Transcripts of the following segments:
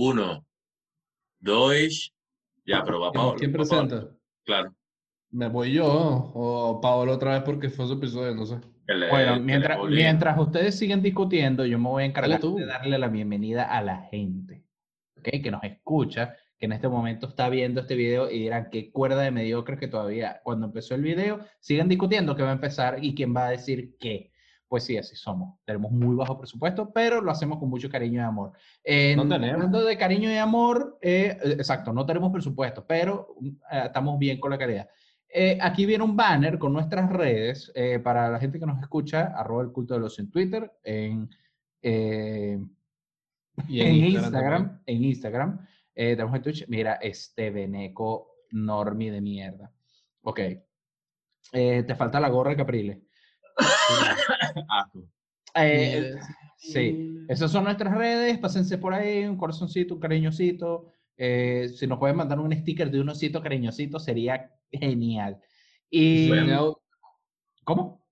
Uno, dos, ya, pero va Paolo. ¿Quién Paolo. presenta? Claro. ¿Me voy yo o Paolo otra vez porque fue su episodio? No sé. le- Bueno, mientras, mientras ustedes siguen discutiendo, yo me voy a encargar tú. de darle la bienvenida a la gente, ¿ok? Que nos escucha, que en este momento está viendo este video y dirán, qué cuerda de mediocres que todavía, cuando empezó el video, siguen discutiendo qué va a empezar y quién va a decir qué. Pues sí, así somos. Tenemos muy bajo presupuesto, pero lo hacemos con mucho cariño y amor. Eh, No tenemos. Hablando de cariño y amor, eh, eh, exacto, no tenemos presupuesto, pero mm, eh, estamos bien con la calidad. Aquí viene un banner con nuestras redes para la gente que nos escucha, arroba el culto de los en Twitter, en, Y en, Instagram en Instagram, tenemos en Twitch, mira, este veneco normi de mierda. Ok. Te falta la gorra de Caprile. Asco. Eh, Miles, sí. Esas son nuestras redes, pásense por ahí, un corazoncito, un cariñosito. eh, si nos pueden mandar un sticker de un osito cariñosito, sería genial. Y ¿Cómo?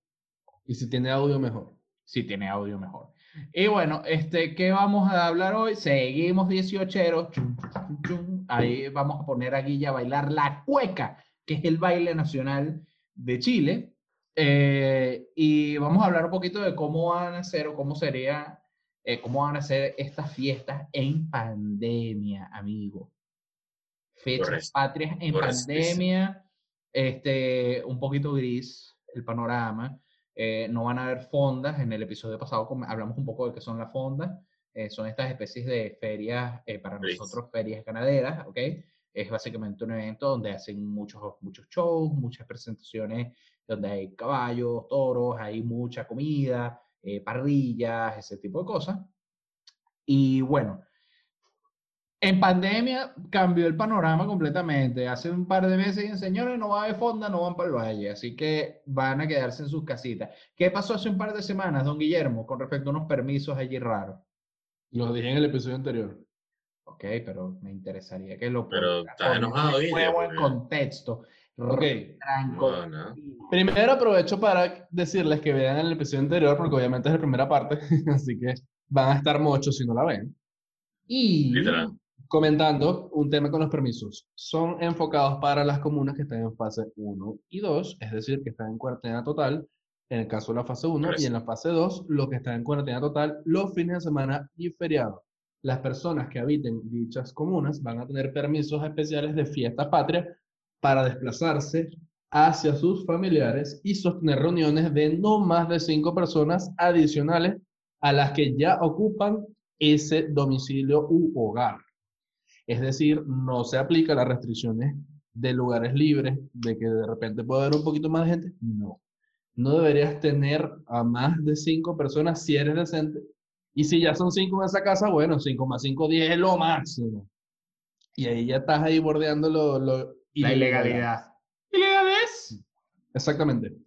y si tiene audio, mejor. Si tiene audio mejor. Y bueno, este, ¿qué vamos a hablar hoy? Seguimos 18 Ahí vamos a poner a Guilla a bailar la cueca, que es el baile nacional de Chile. Eh, y vamos a hablar un poquito de cómo van a ser o cómo sería, eh, cómo van a ser estas fiestas en pandemia, amigo. Fechas Correcto. patrias en pandemia, este, un poquito gris el panorama. Eh, no van a haber fondas. En el episodio pasado hablamos un poco de qué son las fondas. Eh, son estas especies de ferias, eh, para Ferias. nosotros ferias ganaderas, ¿ok? Es básicamente un evento donde hacen muchos, muchos shows, muchas presentaciones, donde hay caballos, toros, hay mucha comida, eh, parrillas, ese tipo de cosas. Y bueno, en pandemia cambió el panorama completamente. Hace un par de meses, dicen, señores, no va a haber fonda, no van para el valle, así que van a quedarse en sus casitas. ¿Qué pasó hace un par de semanas, don Guillermo, con respecto a unos permisos allí raros? Lo dije en el episodio anterior. Ok, pero me interesaría que lo Pero estás enojado, Guille, nuevo en contexto. Ok. No, no. Primero aprovecho para decirles que vean el episodio anterior, porque obviamente es la primera parte, así que van a estar muchos si no la ven. Y Literal. comentando un tema con los permisos. Son enfocados para las comunas que están en fase 1 y 2, es decir, que están en cuarentena total, en el caso de la fase 1, y en la fase 2, los que están en cuarentena total los fines de semana y feriados. Las personas que habiten dichas comunas van a tener permisos especiales de fiesta patria para desplazarse hacia sus familiares y sostener reuniones de no más de cinco personas adicionales a las que ya ocupan ese domicilio u hogar. Es decir, no se aplica las restricciones de lugares libres, de que de repente puede haber un poquito más de gente. No. No deberías tener a más de cinco personas si eres decente. Y si ya son cinco en esa casa, bueno, cinco más cinco, diez es lo máximo. Y ahí ya estás ahí bordeando lo, lo La ilegalidad. ¿Ilegalidades? Exactamente.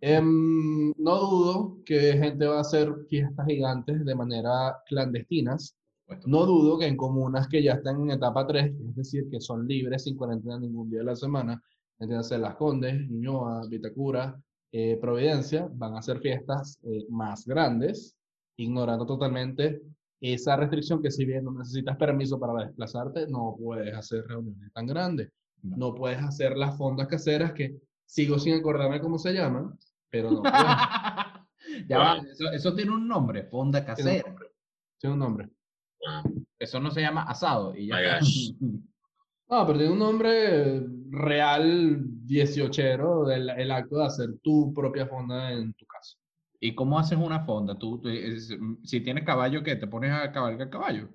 Em, no dudo que gente va a hacer fiestas gigantes de manera clandestinas. No dudo que en comunas que ya están en etapa 3, es decir, que son libres sin cuarentena ningún día de la semana, entiéndase Las Condes, Ñuñoa, Vitacura, eh, Providencia, van a hacer fiestas eh, más grandes, ignorando totalmente esa restricción que si bien no necesitas permiso para desplazarte, no puedes hacer reuniones tan grandes. No puedes hacer las fondas caseras que sigo sin acordarme cómo se llaman, pero no puedes. ya va, eso, eso tiene un nombre, fonda Tiene un casera. nombre. Tiene un nombre. Ah, Eso no se llama asado. Y ya. No, pero tiene un nombre real 18 del el acto de hacer tu propia fonda en tu casa. ¿Y cómo haces una fonda? Tú, tú- es- si tienes caballo, ¿qué? ¿Te pones a cabalgar caballo?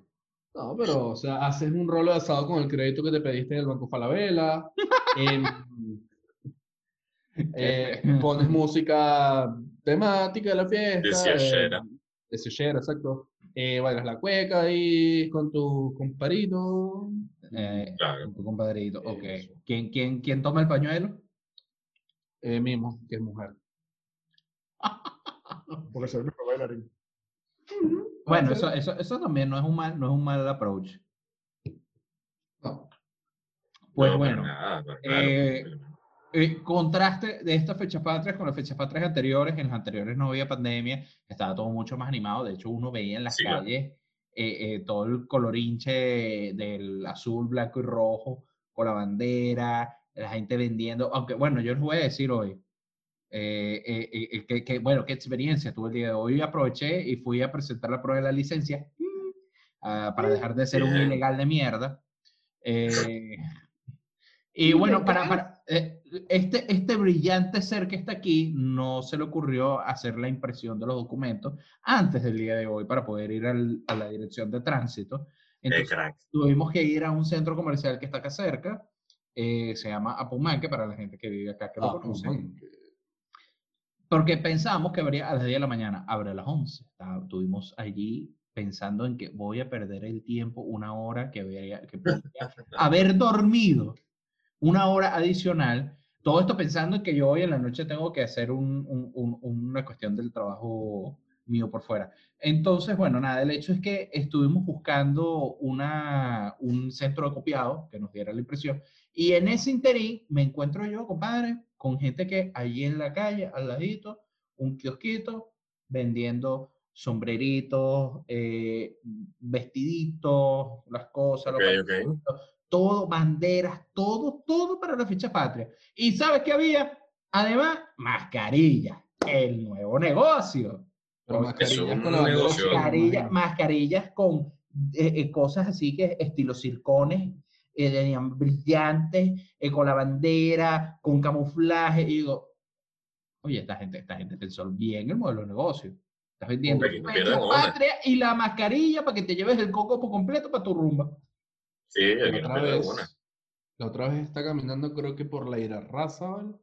No, pero, o sea, haces un rolo de asado con el crédito que te pediste en el Banco Falabella. em, eh, pones música temática de la fiesta. Dieciochera. eh, dieciochera, exacto. Eh, bailas la cueca ahí con tu comparito. Eh, Claro. con tu compadrito. Ok. ¿Quién, quién, quién toma el pañuelo? Eh, mismo, que es mujer. Porque soy el mejor bailarín. Bueno, eso, eso, eso también no es un mal, no es un mal approach. No. Pues no, bueno, nada, nada. eh, eh, contraste de estas fechas patrias con las fechas patrias anteriores. En las anteriores no había pandemia, estaba todo mucho más animado. De hecho, uno veía en las Sí, calles eh, eh, todo el colorinche del azul, blanco y rojo con la bandera, la gente vendiendo, aunque bueno, yo les voy a decir hoy, eh, eh, eh, que, que, bueno, qué experiencia tuve el día de hoy. Aproveché y fui a presentar la prueba de la licencia ah, para dejar de ser un ilegal de mierda. Eh, y bueno, para, para, eh, este, este brillante ser que está aquí, no se le ocurrió hacer la impresión de los documentos antes del día de hoy para poder ir al- a la dirección de tránsito. Entonces, tuvimos que ir a un centro comercial que está acá cerca, eh, se llama Apumanque, para la gente que vive acá que lo Ah, conoce. man. Porque pensamos que abría a las 10 de la mañana, abre a las 11. Está- Estuvimos allí pensando en que voy a perder el tiempo, una hora que, habría- que podría haber dormido, una hora adicional. Todo esto pensando en que yo hoy en la noche tengo que hacer un- un- un- una cuestión del trabajo mío por fuera. Entonces, bueno, nada, el hecho es que estuvimos buscando una, un centro de copiado que nos diera la impresión. Y en ese interín me encuentro yo, compadre, con gente que allí en la calle, al ladito, un kiosquito, vendiendo sombreritos, eh, vestiditos, las cosas, los Ok, ok. pantaloncitos, todo, banderas, todo, todo para la fecha patria. ¿Y sabes qué había? Además, mascarillas, el nuevo negocio. Pero mascarillas con negocio. Mascarillas, con eh, eh, cosas así que estilo circones, eh, tenían brillantes, eh, con la bandera, con camuflaje. Y digo, oye, esta gente, esta gente pensó bien el modelo de negocio. Estás vendiendo que onda. patria y la mascarilla para que te lleves el coco por completo para tu rumba. Sí, La aquí no vez, la otra vez está caminando, creo que por la Irarrázaval,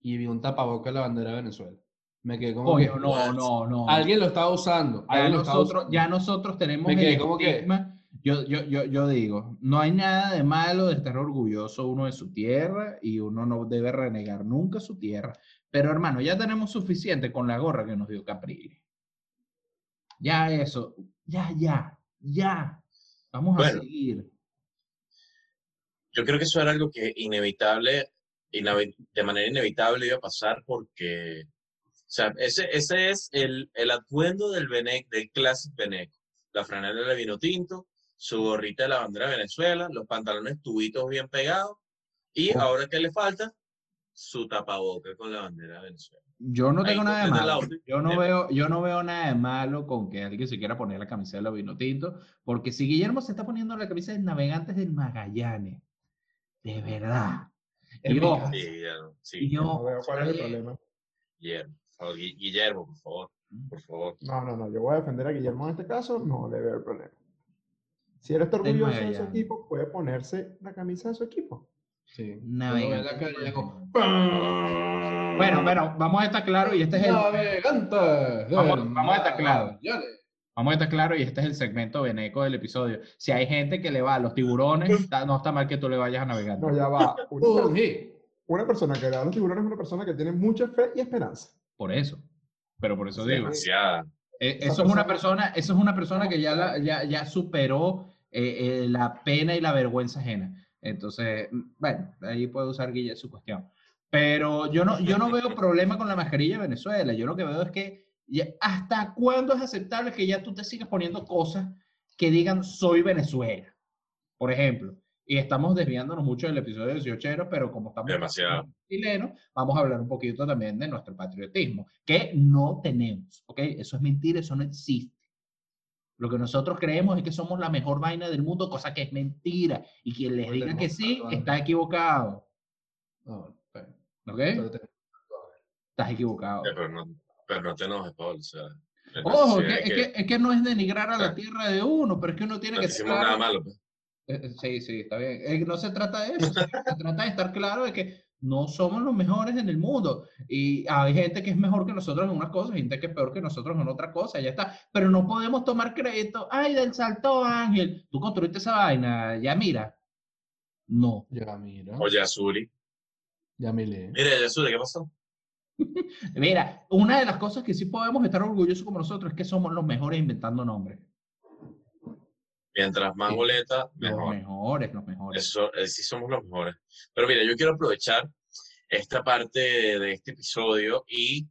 y vi un tapaboca de la bandera de Venezuela. Me quedé como Coño, que no, no, no. alguien lo estaba usando. ya nosotros, usando. ya nosotros tenemos Me el que- estigma. Yo, yo, yo, yo digo, no hay nada de malo de estar orgulloso uno de su tierra y uno no debe renegar nunca su tierra. Pero hermano, ya tenemos suficiente con la gorra que nos dio Capri. Ya eso, ya, ya, ya. Vamos a Bueno. seguir. Yo creo que eso era algo que inevitable, de manera inevitable iba a pasar porque, o sea, ese, ese es el, el atuendo del Benec, del Classic Beneco. La franela de vino tinto, su gorrita de la bandera de Venezuela, los pantalones tubitos bien pegados y Oh. ahora que le falta, su tapaboca con la bandera de Venezuela. Yo no Ahí tengo nada de malo. Yo no veo, yo no veo nada de malo con que alguien se quiera poner la camisa de la vino tinto, porque si Guillermo se está poniendo la camisa de Navegantes del Magallanes, de verdad. Y. Sí, Guillermo, sí, y yo, No veo cuál es el oye, problema. Guillermo, Guillermo, por favor, por favor. No, no, no. Yo voy a defender a Guillermo en este caso. No le veo el problema. Si él está orgulloso de su equipo, puede ponerse la camisa de su equipo. Sí. Navegante. Bueno, bueno, vamos a estar claros y este es el, Navegante Vamos- vamos a estar claros. Magallanes. vamos a estar claros y este es el segmento beneco del episodio. Si hay gente que le va a los tiburones, está- no está mal que tú le vayas a navegar. No, ya va. Una, una persona que le da a los tiburones es una persona que tiene mucha fe y esperanza. Por eso. Pero por eso digo. Demasiada. Eh, eso es una persona- persona, eso es una persona que ya, la- ya, ya superó eh, eh, la pena y la vergüenza ajena. Entonces, mm, bueno, ahí puede usar Guille su cuestión. Pero yo no, yo no veo problema con la mascarilla Venezuela. Yo lo que veo es que ya- hasta cuándo es aceptable que ya tú te sigas poniendo cosas que digan soy Venezuela. Por ejemplo, y estamos desviándonos mucho del episodio de 18, pero como estamos Demasiado. chilenos, vamos a hablar un poquito también de nuestro patriotismo, que no tenemos, ¿ok? Eso es mentira, eso no existe. Lo que nosotros creemos es que somos la mejor vaina del mundo, cosa que es mentira. Y quien les diga que sí, está equivocado, No. ¿ok? Estás equivocado. Pero no, pero no te enojes, Paul. O sea, es Ojo, es que, es, que, es que no es denigrar a la tierra de uno, pero es que uno tiene no que ser nada malo. pues. Eh, eh, Sí, sí, está bien. Eh, no se trata de eso. Se trata de estar claro de que no somos los mejores en el mundo. Y hay gente que es mejor que nosotros en unas cosas, gente que es peor que nosotros en otra cosa, ya está. Pero no podemos tomar crédito. Ay, del salto ángel. Tú construiste esa vaina, ya mira. No. Ya, mira. Oye, Azuri. Ya me leí. Mira, Azuri, ¿qué pasó? Mira, una de las cosas que sí podemos estar orgullosos como nosotros es que somos los mejores inventando nombres. Mientras más Sí. boleta, Los mejor. mejores, los mejores. Eso, eh, sí somos los mejores. Pero mira, yo quiero aprovechar esta parte de, de este episodio y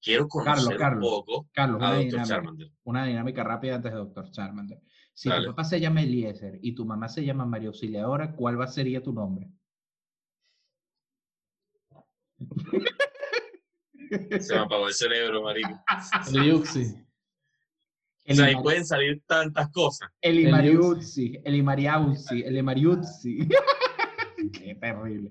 quiero conocer Carlos. un poco Carlos, a una Dr. dinámica, Charmander. una dinámica rápida antes de Dr. Charmander. Si Dale. tu papá se llama Eliezer y tu mamá se llama María Auxiliadora, ¿cuál va sería tu nombre? Se me apagó el cerebro, marico. Liuxi. O sea, ahí pueden salir tantas cosas. Elimariuzzi, Elimariauzi, Elimariuzzi. Qué terrible.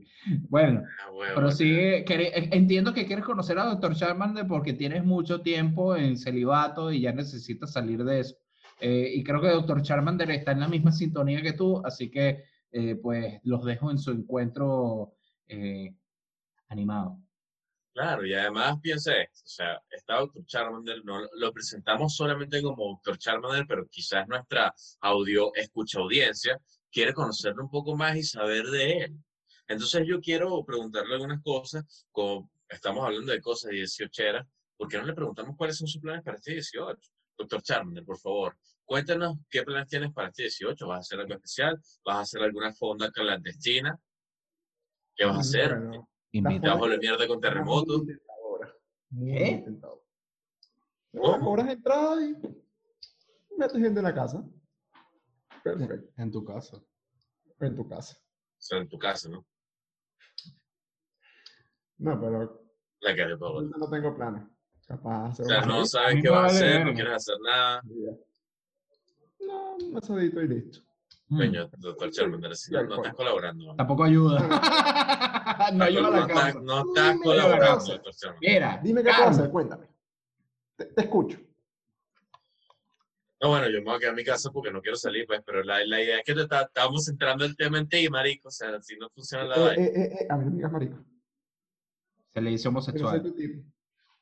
Bueno, Ah, pero sí, quere- entiendo que quieres conocer a Dr. Charmander porque tienes mucho tiempo en celibato y ya necesitas salir de eso. Eh, y creo que Dr. Charmander está en la misma sintonía que tú, así que eh, pues los dejo en su encuentro eh, animado. Claro, y además piensa esto, o sea, está Dr. Charmander, no lo presentamos solamente como Dr. Charmander, pero quizás nuestra audio escucha audiencia quiere conocerlo un poco más y saber de él. Entonces yo quiero preguntarle algunas cosas, como estamos hablando de cosas 18 ¿por qué no le preguntamos cuáles son sus planes para este 18? Doctor Charmander, por favor, cuéntanos qué planes tienes para este 18. ¿Vas a hacer algo especial? ¿Vas a hacer alguna fonda clandestina? ¿Qué vas a hacer? Bueno, Invita. ¿Te vas a volver mierda con terremotos? Muy tentadora. Muy. ¿Cómo? Cobras entrada y metes gente en la casa. Perfecto. En tu casa. En tu casa. O sea, en tu casa, ¿no? No, pero La que de no tengo planes. Capaz hacer O sea, no sabes qué vas a hacer, no quieres hacer nada. No, un asadito y listo. Mm, Coño, doctor Charmander, así no, no estás colaborando. Tampoco ayuda. no ayuda a no, la estás, causa. no estás colaborando. Mira, Dime qué hacer, cuéntame. Te, te escucho. No, bueno, yo me voy a quedar en mi casa porque no quiero salir, pues, pero la, la idea es que te está- estamos centrando el tema en ti, marico. O sea, si no funciona la Eh, vaina. eh, eh, eh, a mí no me digas marico. se le dice homosexual.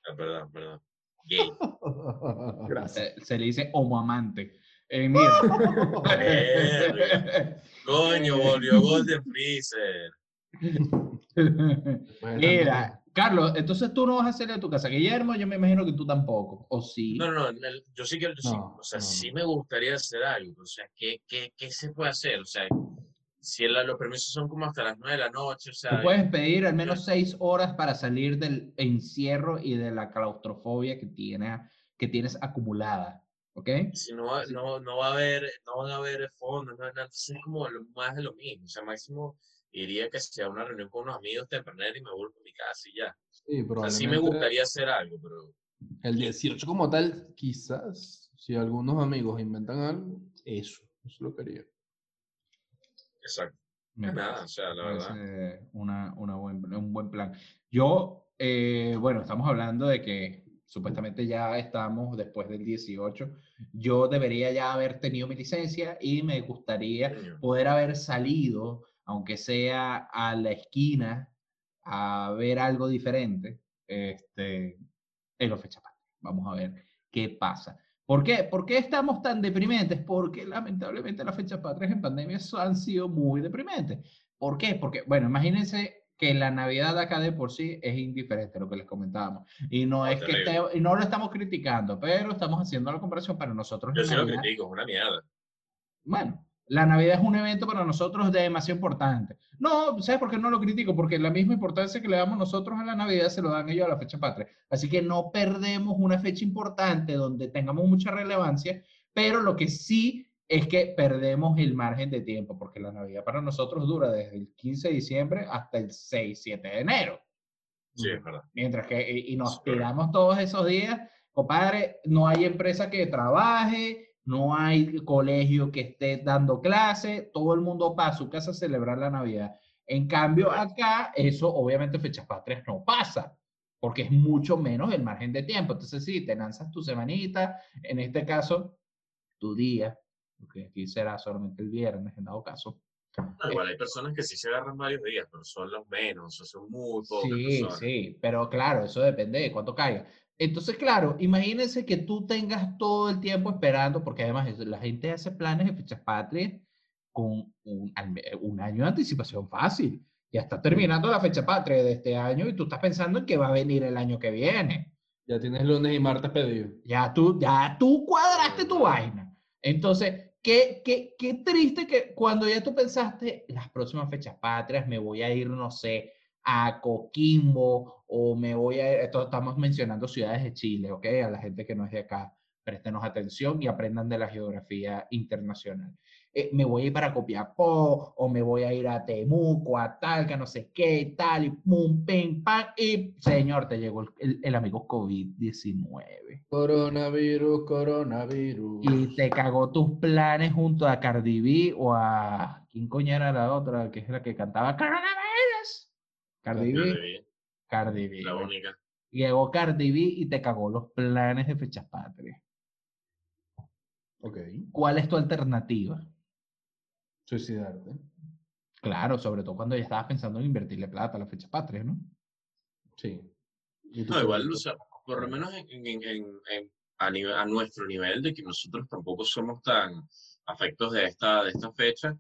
Ah, perdón, perdón. Gay. Gracias. Se, se le dice homoamante. Eh, mira. Coño, volvió Golden Freezer. Mira, Carlos, entonces tú no vas a hacer de tu casa. Guillermo, yo me imagino que tú tampoco. ¿O sí? No, no, no, yo sí quiero, yo sí- No, o sea, no, sí me gustaría hacer algo, o sea, ¿qué, qué, qué se puede hacer? O sea, si el- los permisos son como hasta las nueve de la noche, o Tú sea, puedes pedir al menos seis horas para salir del encierro y de la claustrofobia que, tiene, que tienes acumulada. ¿Ok? si no, no, no va a haber, no van a haber fondos, no, entonces es como lo, más de lo mismo, o sea, máximo iría que sea una reunión con unos amigos temprano y me vuelvo a mi casa y ya. Sí, O sea, sí me gustaría hacer algo, pero El 18 como tal, quizás, si algunos amigos inventan algo, eso, eso lo quería. exacto. Me Nada, parece- o sea, la verdad. Una, una buen, un buen plan. Yo, eh, bueno, estamos hablando de que supuestamente ya estamos después del 18. Yo debería ya haber tenido mi licencia y me gustaría poder haber salido, aunque sea a la esquina, a ver algo diferente este, en los fechas patrias. Vamos a ver qué pasa. ¿Por qué? ¿Por qué estamos tan deprimentes? Porque lamentablemente las fechas patrias en pandemia han sido muy deprimentes. ¿Por qué? Porque, bueno, imagínense que la Navidad acá de por sí es indiferente, lo que les comentábamos. Y no es que terrible. y no lo estamos criticando, pero estamos haciendo la comparación para nosotros. Yo sí lo critico, es una mierda. bueno, la Navidad es un evento para nosotros de demasiado importante. No, ¿sabes por qué no lo critico? Porque la misma importancia que le damos nosotros a la Navidad se lo dan ellos a la fecha patria. Así que no perdemos una fecha importante donde tengamos mucha relevancia, pero lo que sí es que perdemos el margen de tiempo, porque la Navidad para nosotros dura desde el 15 de diciembre hasta el 6, 7 de enero. Sí, es verdad. Mientras que, y y nos tiramos todos esos días, compadre, no hay empresa que trabaje, no hay colegio que esté dando clase, todo el mundo va a su casa a celebrar la Navidad. En cambio, acá, eso obviamente fechas patrias no pasa, porque es mucho menos el margen de tiempo. Entonces, sí, te lanzas tu semanita, en este caso, tu día, porque aquí será solamente el viernes, en dado caso. No, igual hay personas que sí se agarran varios días, pero son los menos, o son muy pocas Sí, sí, pero claro, eso depende de cuánto caiga. Entonces, claro, imagínense que tú tengas todo el tiempo esperando, porque además la gente hace planes de fechas patrias con un, un año de anticipación fácil. Ya está terminando la fecha patria de este año y tú estás pensando en que va a venir el año que viene. Ya tienes lunes y martes pedido. Ya tú, ya tú cuadraste tu vaina. Entonces, qué, qué, qué triste que cuando ya tú pensaste, las próximas fechas patrias me voy a ir, no sé, a Coquimbo o me voy a... Esto estamos mencionando ciudades de Chile, ¿ok? A la gente que no es de acá, préstenos atención y aprendan de la geografía internacional. Eh, me voy a ir para Copiapó o me voy a ir a Temuco, a Talca, no sé qué, tal, y pum, pim, pam, y señor, te llegó el, el- amigo COVID-19 Coronavirus, coronavirus. y te cagó tus planes junto a Cardi B o a... ¿Quién coño era la otra? Que es la que cantaba Coronavirus. Cardi B. Cardi B. La única. Llegó Cardi B y te cagó los planes de fechas patrias. Ok. ¿Cuál es tu alternativa? Suicidarte. Claro, sobre todo cuando ya estabas pensando en invertirle plata a las fechas patrias, ¿no? Sí. ¿Y tú No, igual, o sea, por lo menos en, en- en- en- a, nivel, a nuestro nivel, de que nosotros tampoco somos tan afectos de esta, de esta fecha.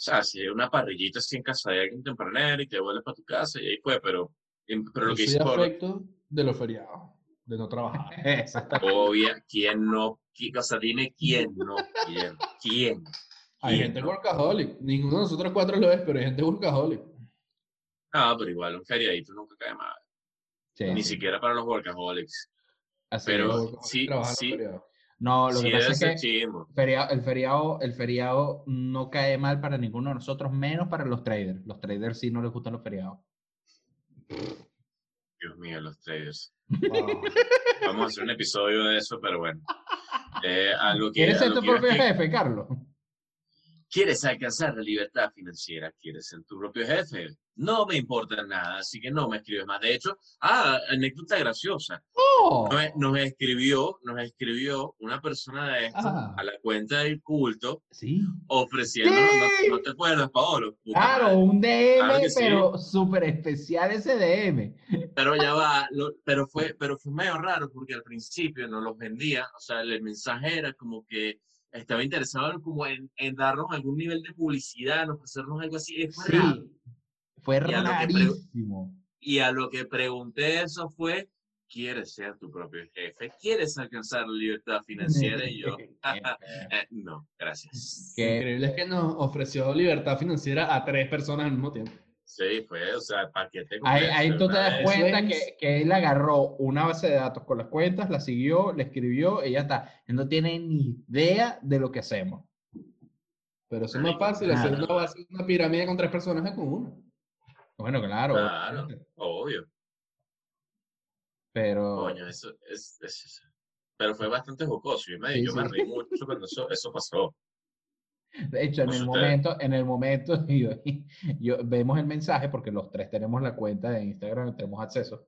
O sea, si hay una parrillita así en casa de alguien tempranero y te vuelves para tu casa y ahí fue, pero, pero lo que dice por afecto de los feriados, de no trabajar. obvia, ¿quién no? ¿Qui- O sea, dime quién no, quién, quién. Hay quién gente no? workaholic. Ninguno de nosotros cuatro lo es, pero hay gente workaholic. Ah, pero igual, un feriadito nunca cae mal. Sí, Ni sí, siquiera para los workaholics. así pero- sí, sí. No, lo Sí, que pasa es que feriado- el, feriado, el feriado no cae mal para ninguno de nosotros, menos para los traders. Los traders sí no les gustan los feriados. Dios mío, los traders. Wow. Vamos a hacer un episodio de eso, pero bueno. Eh, a lo que, ¿Quieres ser tu propio jefe, Carlos? ¿Quieres alcanzar la libertad financiera? ¿Quieres ser tu propio jefe? No me importa nada, así que no me escribes más. De hecho, ah, anécdota graciosa. ¡Oh! Nos, nos escribió, nos escribió una persona de esto Ah. a la cuenta del culto Sí. ofreciéndonos, Sí. no, no te acuerdas, Paolo? Claro, un DM, Claro sí. pero súper especial ese DM. Pero ya va, lo- pero fue, pero fue medio raro porque al principio nos los vendía, o sea, el mensaje era como que estaba interesado en, como en, en darnos algún nivel de publicidad, en ofrecernos algo así. Fue raro. Sí. Fue Y a rarísimo. Y a lo que pregunté eso fue, ¿quieres ser tu propio jefe? ¿Quieres alcanzar la libertad financiera? Y yo, "Eh, no, gracias. Que- Increíble es que nos ofreció libertad financiera a tres personas al mismo tiempo. Sí, fue, o sea, paquete Ahí, ahí tú te das cuenta es- que, que él agarró una base de datos con las cuentas, la siguió, le escribió y ya está. Él no tiene ni idea de lo que hacemos. Pero eso es más fácil, hacer claro. una, base- una pirámide con tres personas que con una. Bueno, claro. Claro. obviamente, Obvio. Pero Coño, eso es, es- es- Pero fue bastante jocoso. Yo me, Sí, yo me reí mucho cuando eso, eso pasó. De hecho, en sé el momento, en el momento, yo, yo- vemos el mensaje porque los tres tenemos la cuenta de Instagram, tenemos acceso.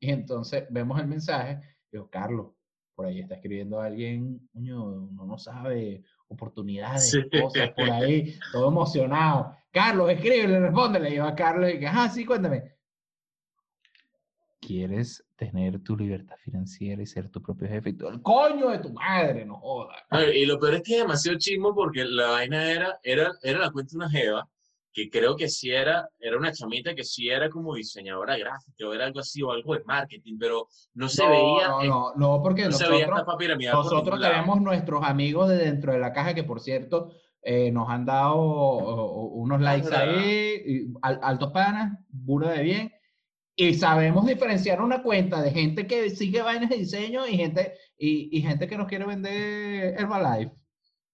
Y entonces vemos el mensaje. Digo, Carlos, por ahí está escribiendo alguien, uno no sabe, oportunidades, Sí. cosas por ahí, todo emocionado. Carlos, escríbele, respóndele. Y yo a Carlos y que, ah, sí, cuéntame. ¿Quieres tener tu libertad financiera y ser tu propio jefe? Y todo el coño de tu madre, no jodas. Y lo peor es que es demasiado chismo porque la vaina era, era, era la cuenta de una jeva que creo que sí era, era una chamita que sí era como diseñadora gráfica o era algo así o algo de marketing, pero no se no, veía, no, no, no, porque no se veía nosotros, piramidal nosotros tenemos nuestros amigos de dentro de la caja que, por cierto, eh, nos han dado unos likes verdad. ahí, altos panas, burda de bien. Y sabemos diferenciar una cuenta de gente que sigue vainas de diseño y gente, y, y gente que nos quiere vender Herbalife.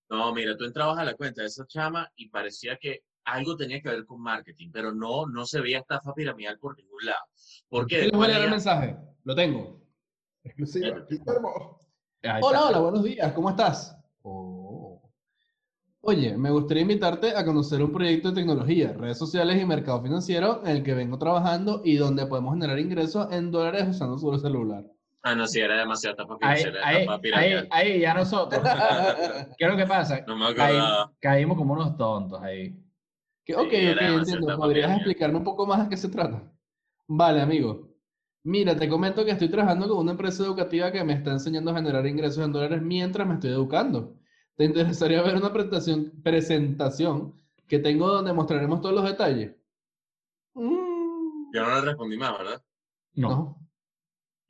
No, mira, tú entrabas a la cuenta de esa chama y parecía que algo tenía que ver con marketing, pero no, no se veía estafa piramidal por ningún lado. Porque ¿Qué les voy a leer el mensaje? Lo tengo. Exclusiva. Guillermo. Ahí Hola, hola, buenos días, ¿cómo estás? Oh. Oye, me gustaría invitarte a conocer un proyecto de tecnología, redes sociales y mercado financiero en el que vengo trabajando y donde podemos generar ingresos en dólares usando solo celular. Ah, no, sí, era demasiado Ahí, financiera, ahí, ahí, ahí, ya nosotros. ¿Qué es lo que pasa? No me Caí- acordaba. caímos como unos tontos ahí. Que, Sí, ok, ok, entiendo. ¿Podrías explicarme un poco más de qué se trata? Vale, amigo. Mira, te comento que estoy trabajando con una empresa educativa que me está enseñando a generar ingresos en dólares mientras me estoy educando. ¿Te interesaría ver una presentación, presentación que tengo donde mostraremos todos los detalles? Mm, Yo no le respondí más, ¿verdad? No, no,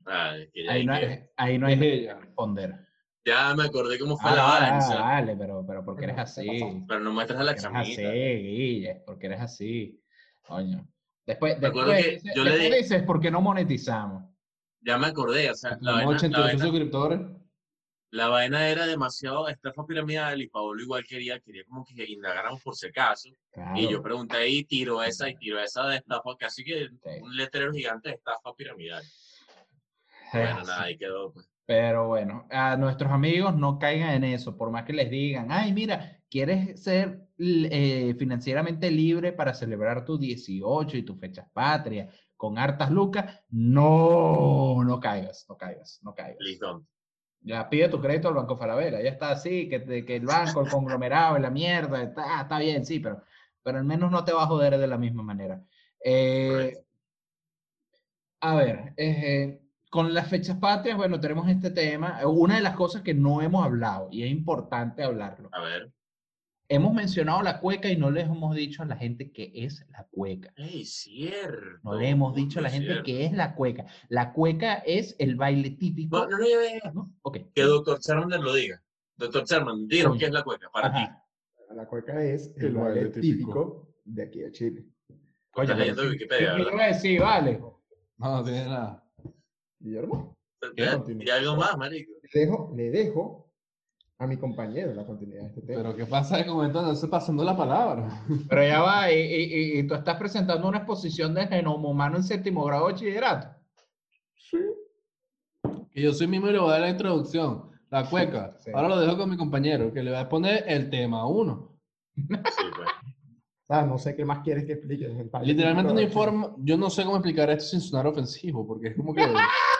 Ah, es que ya, ahí, no hay, ahí no hay que responder. ya me acordé cómo fue Ah, la ah, balanza, vale, pero, pero ¿por qué eres Pero, ¿qué así? pero no muestras a la Porque eres así, chamita. Guille, porque eres así. Coño. Después, después, que dices- yo le después dices, ¿por qué no monetizamos? Ya me acordé, o sea, la Tenemos vaina, la 88 vaina- suscriptores. La vaina era demasiado estafa piramidal y Paolo igual quería, quería como que indagáramos por si acaso. Claro. Y yo pregunté y tiro esa y tiro esa de estafa, casi que Sí. un letrero gigante de estafa piramidal. Eh, Bueno, nada, ahí quedó. Pues. Pero bueno, a nuestros amigos no caigan en eso, por más que les digan, ay, mira, ¿quieres ser eh, financieramente libre para celebrar tus 18 y tus fechas patrias con hartas lucas? No, no caigas, no caigas, no caigas. Listo. Ya pide tu crédito al Banco Falabella, ya está así, que, que el banco, el conglomerado, la mierda, está, está bien, sí, pero, pero al menos no te va a joder de la misma manera. Eh, a ver, eh, con las fechas patrias, bueno, tenemos este tema. Una de las cosas que no hemos hablado, y es importante hablarlo, A ver. Hemos mencionado la cueca y no les hemos dicho a la gente qué es la cueca. ¡Ey, cierto! No le hemos dicho a la gente qué es la cueca. La cueca es el baile típico. No, no, no. ¿no? Ok. Que doctor Sherman lo diga. Doctor Sherman, dinos qué es la cueca para ti. La cueca es el, El baile típico. típico. de aquí de Chile. Coño, Estás leyendo Wikipedia, ¿qué a decir? Vale. No, no tiene nada. Guillermo. Y algo más, marico. le dejo, le dejo a mi compañero la continuidad de este tema. Pero ¿qué pasa de comentando? Se pasando la palabra. Pero ya va, y, y- y- y tú estás presentando una exposición de genoma humano en séptimo grado de bachillerato. Sí. Que yo soy mismo y le voy a dar la introducción. La cueca. Sí. Ahora lo dejo con mi compañero, que le va a poner el tema uno. Sí, pues. Ah, no sé qué más quieres que explique. Literalmente no informa. Yo no sé cómo explicar esto sin sonar ofensivo, porque es como que.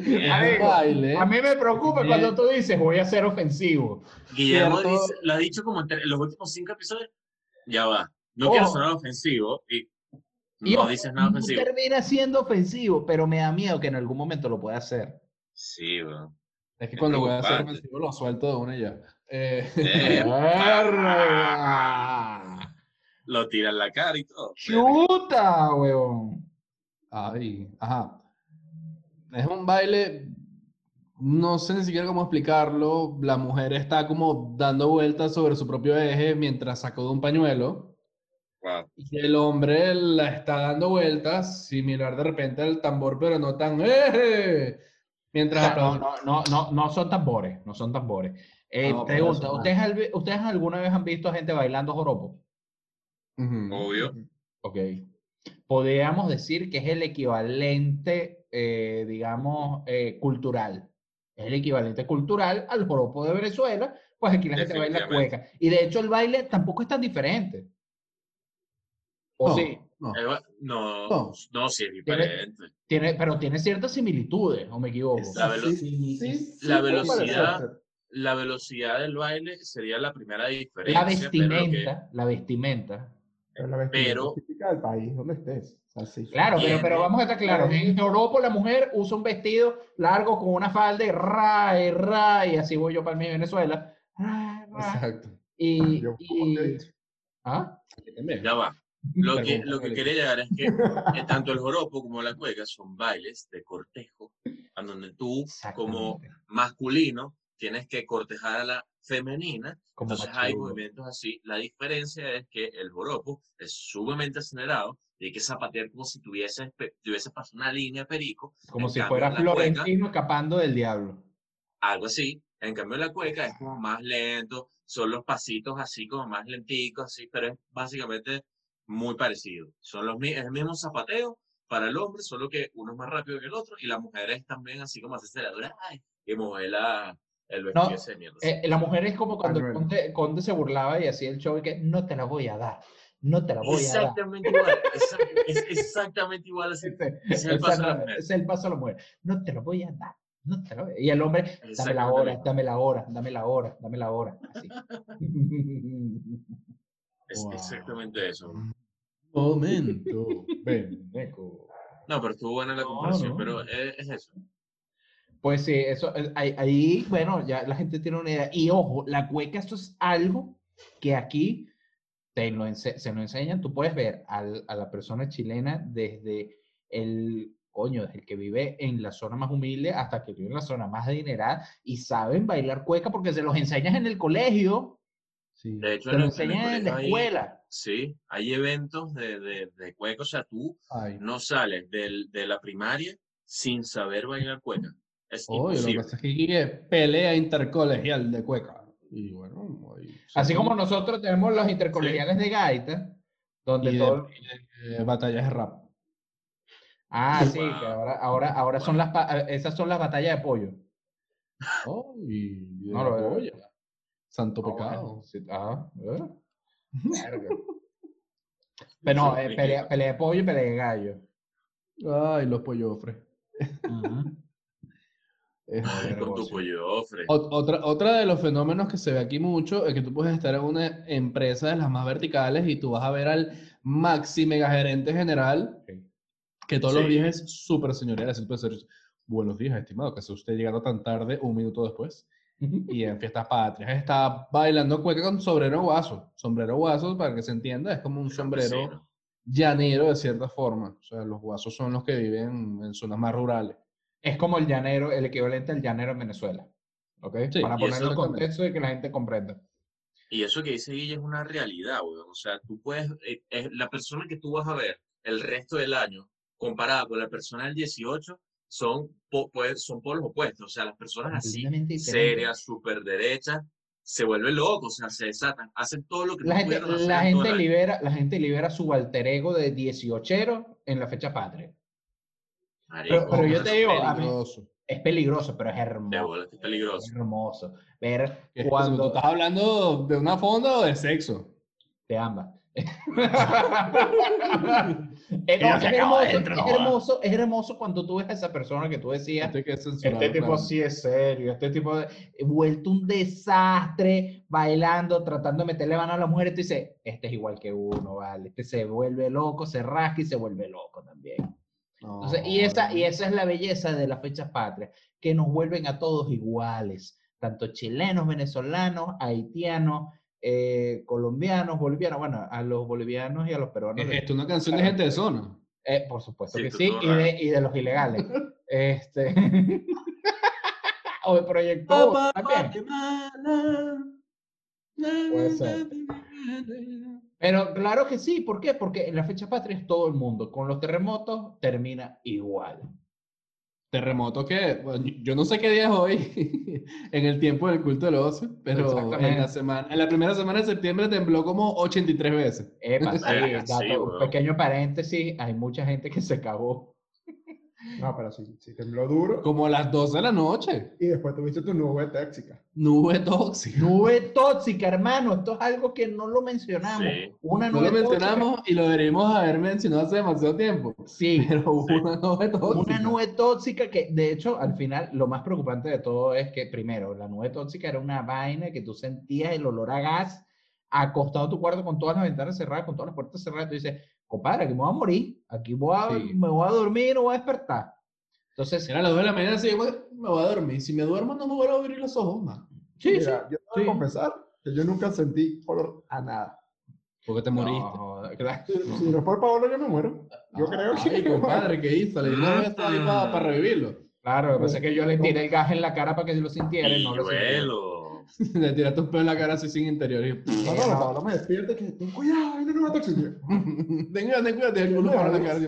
Amigo, baile. A mí me preocupa cuando tú dices voy a ser ofensivo. Guillermo dice, lo ha dicho como en, los últimos cinco episodios. Ya va. No quiero Ojo. sonar ofensivo y no dices nada ofensivo. termina siendo ofensivo, pero me da miedo que en algún momento lo pueda hacer. Sí, bro. Es que es cuando voy a hacer ofensivo lo suelto de una y ya. Eh, Eh. Lo tira en la cara y todo. ¡Chuta, huevón! Ay, ajá. Es un baile, no sé ni siquiera cómo explicarlo. La mujer está como dando vueltas sobre su propio eje mientras sacó de un pañuelo. Wow. Y el hombre la está dando vueltas, similar de repente al tambor, pero no tan eje. Mientras No, no, no, no, no son tambores, no son tambores. Eh, No, pregunta, ¿ustedes, ¿ustedes alguna vez han visto gente bailando joropo? Obvio. Ok. Podríamos decir que es el equivalente, eh, digamos, eh, cultural. Es el equivalente cultural al joropo de Venezuela, pues aquí la gente baila cueca. Y de hecho el baile tampoco es tan diferente. ¿O No, sí? no. Eh, no, No. no, sí es diferente. Tiene, pero tiene ciertas similitudes, ¿o me equivoco? La velo- Sí, sí, sí, la puede velocidad. La velocidad del baile sería la primera diferencia. La que- vestimenta, la vestimenta. Pero la vestimenta típica del país donde estés. O sea, sí. Claro, pero, pero vamos a estar claros. En Europa la mujer usa un vestido largo con una falda y ra, y ra, y así voy yo para mi Venezuela. Ra, ra, Exacto. y, Yo, y-. ¿Ah? Ya va. Lo que, lo que quería llegar es que eh, tanto el joropo como la cueca son bailes de cortejo, en donde tú, como masculino, tienes que cortejar a la femenina. Como Entonces hay movimientos así. La diferencia es que el joropo es sumamente acelerado y hay que zapatear como si tuviese, tuviese pasado una línea perico. Como En si cambio, fuera la cueca- Florentino escapando del diablo. algo así. En cambio, la cueca es como más lento, son los pasitos así como más lenticos, así, pero es básicamente muy parecido. Son los, es el mismo zapateo para el hombre, solo que uno es más rápido que el otro, y la mujer es también así como aceleradora, ay, y mover la, el vestido No, ese mierda. Eh, la mujer es como cuando el conde, Conde se burlaba y hacía el show y que no te la voy a dar, no te la voy a dar. exactamente igual, exact- es exactamente igual así. Ese- es el paso de la mujer. es el paso a la mujer. No te la voy a dar. No te la voy a- Y el hombre, dame la hora, dame la hora, dame la hora, dame la hora. Así. Es Wow. exactamente eso. Momento. Ven. No, pero estuvo buena la No, comparación, no. pero es, es eso. Pues sí, eso, eh, ahí, ahí, bueno, ya la gente tiene una idea. Y ojo, la cueca, esto es algo que aquí te lo se lo enseñan. Tú puedes ver al- a la persona chilena desde el, coño, desde el que vive en la zona más humilde hasta que vive en la zona más adinerada y saben bailar cueca porque se los enseñas en el colegio. Sí. De hecho, Te en lo el- en el enseñan en la colegio hay- escuela. Sí, hay eventos de, de, de cueca. O sea, tú Ay. no sales del, de la primaria sin saber bailar cueca. Es Oye, lo que pasa es que aquí es pelea intercolegial de cueca. Y bueno, Así como nosotros tenemos los intercolegiales de gaita, donde y de- todo... y de, eh, batallas de rap. Ah, sí, Wow. que ahora, ahora, ahora son las, pa- esas son las batallas de pollo. Oh, y de No lo veo. olla. Santo Ah, pecado. bueno, sí, ah, ¿eh? Verga. Pero no, eh, pelea, pelea de pollo y pelea de gallo. Ay, los pollofres. Es- Ay, con tu. Ot- Otra, otra de los fenómenos que se ve aquí mucho es que tú puedes estar en una empresa de las más verticales y tú vas a ver al maxi mega gerente general Sí. que todos los Sí. días es súper señorial. Así puede ser, buenos días, estimado, que sea usted llegando tan tarde un minuto después. Y en fiestas patrias está bailando cueca con sombrero guaso. Sombrero guaso, para que se entienda, es como un sombrero llanero de cierta forma. O sea, los guasos son los que viven en zonas más rurales. Es como el llanero, el equivalente al llanero en Venezuela. ¿Ok? Sí, Para ponerlo en contexto y que la gente comprenda. Y eso que dice Guille es una realidad, weón. O sea, tú puedes, eh, es la persona que tú vas a ver el resto del año, comparada con la persona del 18, son, po- pues, son polos opuestos. O sea, las personas así, serias, súper derechas, se vuelven locos, o sea, se desatan, hacen todo lo que La gente, la gente libera, la gente libera su alter ego de 18 en la fecha patria. Pero- pero yo te es digo, a mí- Peligroso. Es peligroso, pero es De hermoso. es peligroso. Es hermoso. Ver ¿Qué es eso? ¿Tú cuando estás hablando de una fonda o de sexo? te ambas. Es, hermoso, es hermoso, es hermoso cuando tú ves a esa persona que tú decías, censurarlo, Este tipo claro. sí es serio, este tipo de- vuelto un desastre, bailando, tratando de meterle mano a la mujer, y tú dices, este es igual que uno, vale, este se vuelve loco, se rasca y se vuelve loco también. Entonces, y, esa, y esa es la belleza de las fechas patrias, que nos vuelven a todos iguales, tanto chilenos, venezolanos, haitianos, eh, colombianos, bolivianos, bueno, a los bolivianos y a los peruanos. ¿Es les- esto una canción de gente de zona? eh, por supuesto Sí, que sí, y de, y de los ilegales. este. o de Proyecto también. Puede ser. Pero claro que sí, ¿por qué? Porque en la fecha patria es todo el mundo. Con los terremotos termina igual. Terremoto que, bueno, yo no sé qué día es hoy en el tiempo del culto del ocio, pero en la, semana, en la primera semana de septiembre tembló como 83 veces. Epa, sí, Verga, sí, dato- weón. pequeño paréntesis, hay mucha gente que se cagó. No, pero sí, sí tembló duro. Como a las 12 de la noche. Y después tuviste tu nube tóxica. Nube tóxica. Nube tóxica, hermano, esto es algo que no lo mencionamos. Sí. Una No nube lo tóxica- mencionamos y lo deberíamos haber mencionado hace demasiado tiempo. Sí, Pero hubo Sí. una nube tóxica. Una nube tóxica que, de hecho, al final, lo más preocupante de todo es que, primero, la nube tóxica era una vaina que tú sentías el olor a gas acostado en tu cuarto con todas las ventanas cerradas, con todas las puertas cerradas. Tú dices, compadre, aquí me voy a morir, aquí voy a, Sí. me voy a dormir y no voy a despertar. Entonces, Era las 2 de la mañana, así, me voy a dormir. Si me duermo, no me vuelvo a abrir los ojos más. sí, Mira, yo tengo que sí. confesar que yo nunca sentí olor a nada. Porque te sí. moriste. Claro. Si, si no es por Paolo, yo me muero. Yo creo que. Ay, compadre, ¿qué hizo? Le di una vez ahí para revivirlo. Claro, lo que pasa es que yo le tiré el gas en la cara para que lo sintiera y no lo. Le tiraste un pelo en la cara así sin interior. Y... No, no, no, me despierta que ten cuidado, hay una nueva tóxica. Tenga, ten cuidado, el culo para la cara.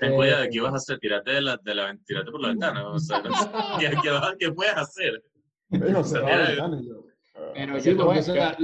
Ten cuidado, aquí vas a hacer, tirate, de la, de la, tirate por la ventana. O sea, ¿qué, qué, vas- qué puedes hacer? Ventana, y yo, Pero Sí, yo te a-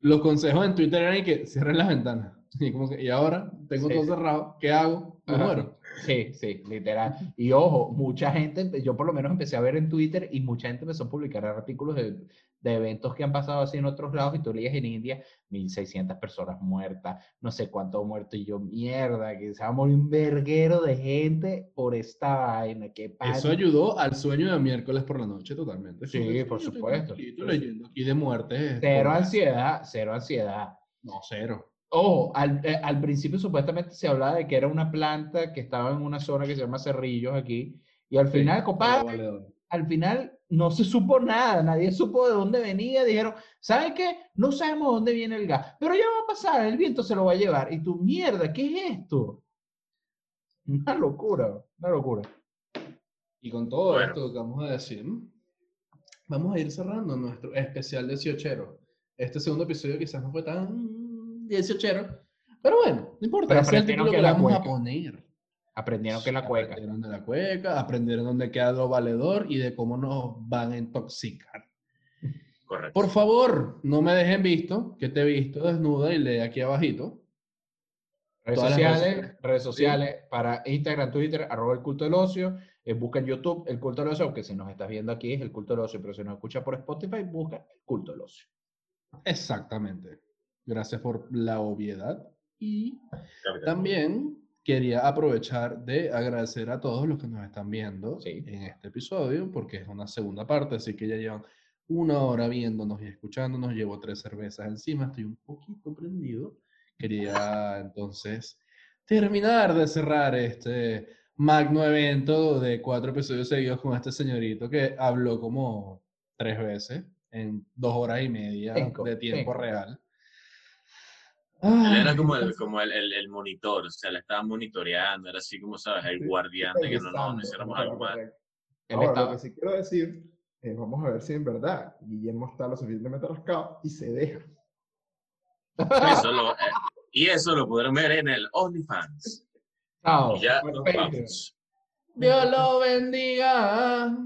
los consejos en Twitter eran que cierren las ventanas. Y, como que, y ahora tengo Sí. todo cerrado, ¿qué hago? Me Ajá. muero. Sí, sí, literal. Y ojo, mucha gente, yo por lo menos empecé a ver en Twitter y mucha gente empezó a publicar artículos de, de eventos que han pasado así en otros lados y tú leías en India 1600 personas muertas, no sé cuántos muertos y yo, mierda, que se va a morir un verguero de gente por esta vaina, qué Eso ayudó al sueño de miércoles por la noche totalmente. Sí, por estoy supuesto. leyendo aquí de muerte. Cero ansiedad, cero ansiedad. No, cero. Ojo, al, eh, al principio supuestamente se hablaba de que era una planta que estaba en una zona que se llama Cerrillos aquí y al final, compadre, Pero valedor. al final no se supo nada, nadie supo de dónde venía, dijeron, ¿saben qué? No sabemos dónde viene el gas, pero ya va a pasar, el viento se lo va a llevar. Y tú, mierda, ¿qué es esto? Una locura, una locura. Y con todo Bueno. esto que vamos a decir, vamos a ir cerrando nuestro especial 18. Este segundo episodio quizás no fue tan 18, pero bueno, no importa, Pero ese es el aprendieron título que que le la vamos a cueca. poner. Aprendieron que la cueca. Aprendieron de la cueca, aprendieron dónde queda lo valedor y de cómo nos van a intoxicar. Correcto. Por favor, no me dejen visto, que te he visto desnuda y lee aquí abajito. Redes Todas redes sociales, sociales. redes sociales para Instagram, Twitter, arroba el culto del ocio. Eh, busca en YouTube el culto del ocio, aunque si nos estás viendo aquí es el culto del ocio, pero si nos escucha por Spotify, busca el culto del ocio. Exactamente. Gracias por la obviedad. Y también quería aprovechar de agradecer a todos los que nos están viendo Sí. en este episodio, porque es una segunda parte, así que ya llevan una hora viéndonos y escuchándonos. Llevo tres cervezas encima, estoy un poquito prendido. Quería entonces terminar de cerrar este magno evento de cuatro episodios seguidos con este señorito que habló como tres veces en dos horas y media Cinco, de tiempo cinco. real. Él era como el, como el, el, el monitor, o sea, le estaba monitoreando, era así como, ¿sabes? El guardián de que no nos Revisando, hiciéramos ¿no? algo mal. Ahora, estaba- lo que sí quiero decir es, vamos a ver si en verdad Guillermo está lo suficientemente rascado y se deja. Eso lo- eh, y eso lo podrán ver en el OnlyFans. Chao. Y ya nos vamos. Dios lo bendiga.